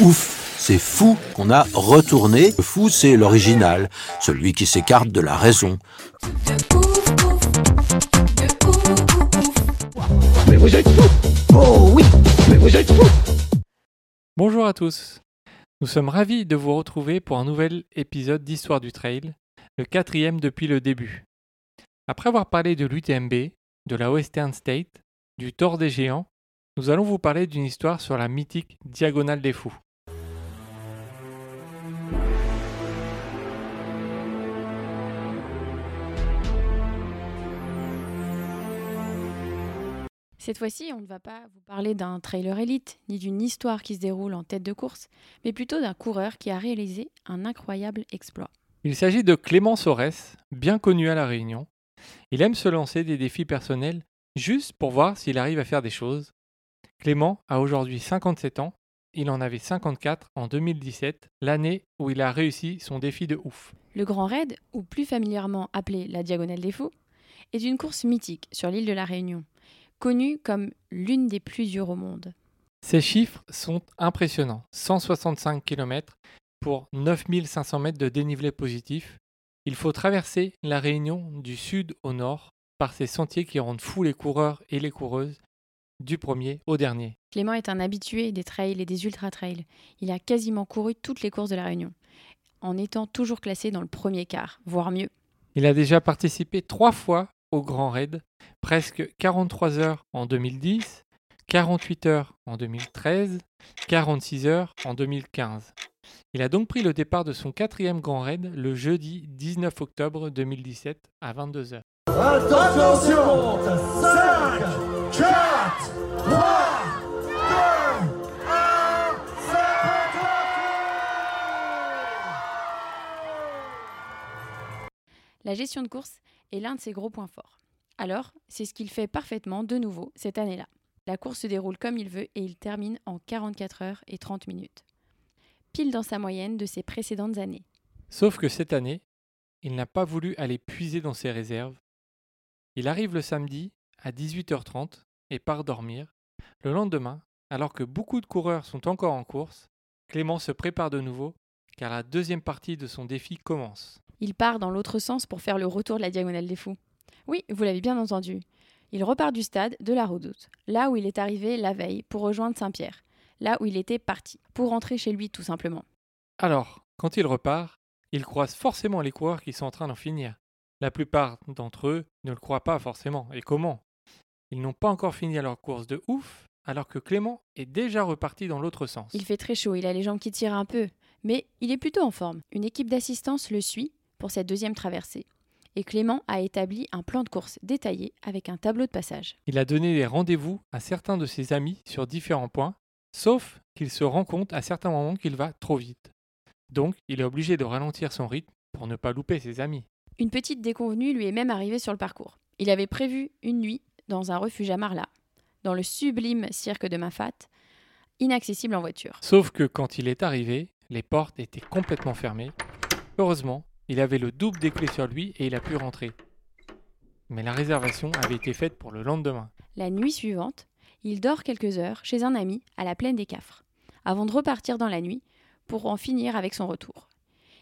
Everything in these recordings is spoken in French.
Ouf, c'est fou qu'on a retourné. Le fou, c'est l'original, celui qui s'écarte de la raison. Mais vous êtes fous Oh oui Mais vous êtes fous Bonjour à tous. Nous sommes ravis de vous retrouver pour un nouvel épisode d'Histoire du Trail, le quatrième depuis le début. Après avoir parlé de l'UTMB, de la Western State, du Tour des Géants, nous allons vous parler d'une histoire sur la mythique Diagonale des Fous. Cette fois-ci, on ne va pas vous parler d'un trailer élite, ni d'une histoire qui se déroule en tête de course, mais plutôt d'un coureur qui a réalisé un incroyable exploit. Il s'agit de Clément Sorès, bien connu à La Réunion. Il aime se lancer des défis personnels juste pour voir s'il arrive à faire des choses. Clément a aujourd'hui 57 ans. Il en avait 54 en 2017, l'année où il a réussi son défi de ouf. Le Grand Raid, ou plus familièrement appelé la Diagonale des Fous, est une course mythique sur l'île de la Réunion, connue comme l'une des plus dures au monde. Ces chiffres sont impressionnants. 165 km pour 9500 mètres de dénivelé positif. Il faut traverser la Réunion du sud au nord par ces sentiers qui rendent fous les coureurs et les coureuses du premier au dernier. Clément est un habitué des trails et des ultra-trails. Il a quasiment couru toutes les courses de la Réunion, en étant toujours classé dans le premier quart, voire mieux. Il a déjà participé trois fois au Grand Raid, presque 43 heures en 2010, 48 heures en 2013, 46 heures en 2015. Il a donc pris le départ de son quatrième Grand Raid le jeudi 19 octobre 2017 à 22h. Attention 5, 4, 3, 2, 1, La gestion de course est l'un de ses gros points forts. Alors, c'est ce qu'il fait parfaitement de nouveau cette année-là. La course se déroule comme il veut et il termine en 44 heures et 30 minutes. Pile dans sa moyenne de ses précédentes années. Sauf que cette année, il n'a pas voulu aller puiser dans ses réserves. Il arrive le samedi à 18h30 et part dormir. Le lendemain, alors que beaucoup de coureurs sont encore en course, Clément se prépare de nouveau car la deuxième partie de son défi commence. Il part dans l'autre sens pour faire le retour de la Diagonale des Fous. Oui, vous l'avez bien entendu. Il repart du stade de la Redoute, là où il est arrivé la veille pour rejoindre Saint-Pierre, là où il était parti, pour rentrer chez lui tout simplement. Alors, quand il repart, il croise forcément les coureurs qui sont en train d'en finir. La plupart d'entre eux ne le croient pas forcément. Et comment? Ils n'ont pas encore fini leur course de ouf, alors que Clément est déjà reparti dans l'autre sens. Il fait très chaud, il a les jambes qui tirent un peu, mais il est plutôt en forme. Une équipe d'assistance le suit pour cette deuxième traversée. Et Clément a établi un plan de course détaillé avec un tableau de passage. Il a donné des rendez-vous à certains de ses amis sur différents points, sauf qu'il se rend compte à certains moments qu'il va trop vite. Donc, il est obligé de ralentir son rythme pour ne pas louper ses amis. Une petite déconvenue lui est même arrivée sur le parcours. Il avait prévu une nuit dans un refuge à Marla, dans le sublime cirque de Mafat, inaccessible en voiture. Sauf que quand il est arrivé, les portes étaient complètement fermées. Heureusement, il avait le double des clés sur lui et il a pu rentrer. Mais la réservation avait été faite pour le lendemain. La nuit suivante, il dort quelques heures chez un ami à la plaine des Cafres, avant de repartir dans la nuit pour en finir avec son retour.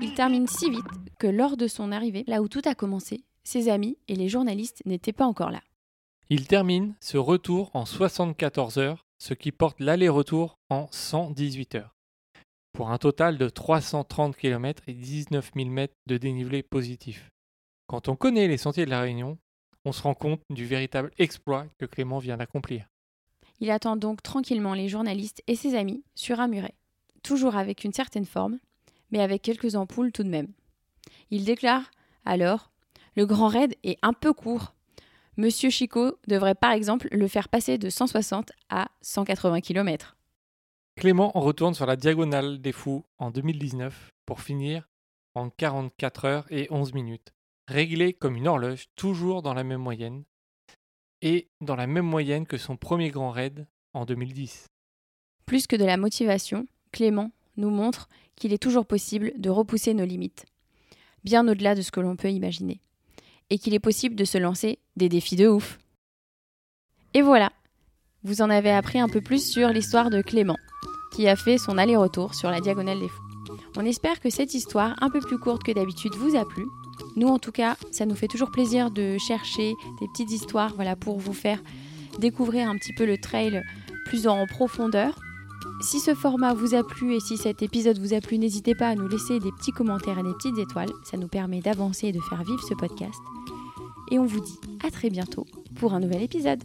Il termine si vite que lors de son arrivée, là où tout a commencé, ses amis et les journalistes n'étaient pas encore là. Il termine ce retour en 74 heures, ce qui porte l'aller-retour en 118 heures, pour un total de 330 km et 19 000 mètres de dénivelé positif. Quand on connaît les sentiers de la Réunion, on se rend compte du véritable exploit que Clément vient d'accomplir. Il attend donc tranquillement les journalistes et ses amis sur un muret, toujours avec une certaine forme, mais avec quelques ampoules tout de même. Il déclare alors Le grand raid est un peu court, Monsieur Chico devrait par exemple le faire passer de 160 à 180 km. Clément retourne sur la diagonale des fous en 2019 pour finir en 44 heures et 11 minutes, réglé comme une horloge, toujours dans la même moyenne, et dans la même moyenne que son premier grand raid en 2010. Plus que de la motivation, Clément nous montre qu'il est toujours possible de repousser nos limites, bien au-delà de ce que l'on peut imaginer, et qu'il est possible de se lancer des défis de ouf. Et voilà, vous en avez appris un peu plus sur l'histoire de Clément, qui a fait son aller-retour sur la diagonale des fous. On espère que cette histoire, un peu plus courte que d'habitude, vous a plu. Nous, en tout cas, ça nous fait toujours plaisir de chercher des petites histoires voilà, pour vous faire découvrir un petit peu le trail plus en profondeur. Si ce format vous a plu et si cet épisode vous a plu, n'hésitez pas à nous laisser des petits commentaires et des petites étoiles. Ça nous permet d'avancer et de faire vivre ce podcast. Et on vous dit à très bientôt pour un nouvel épisode.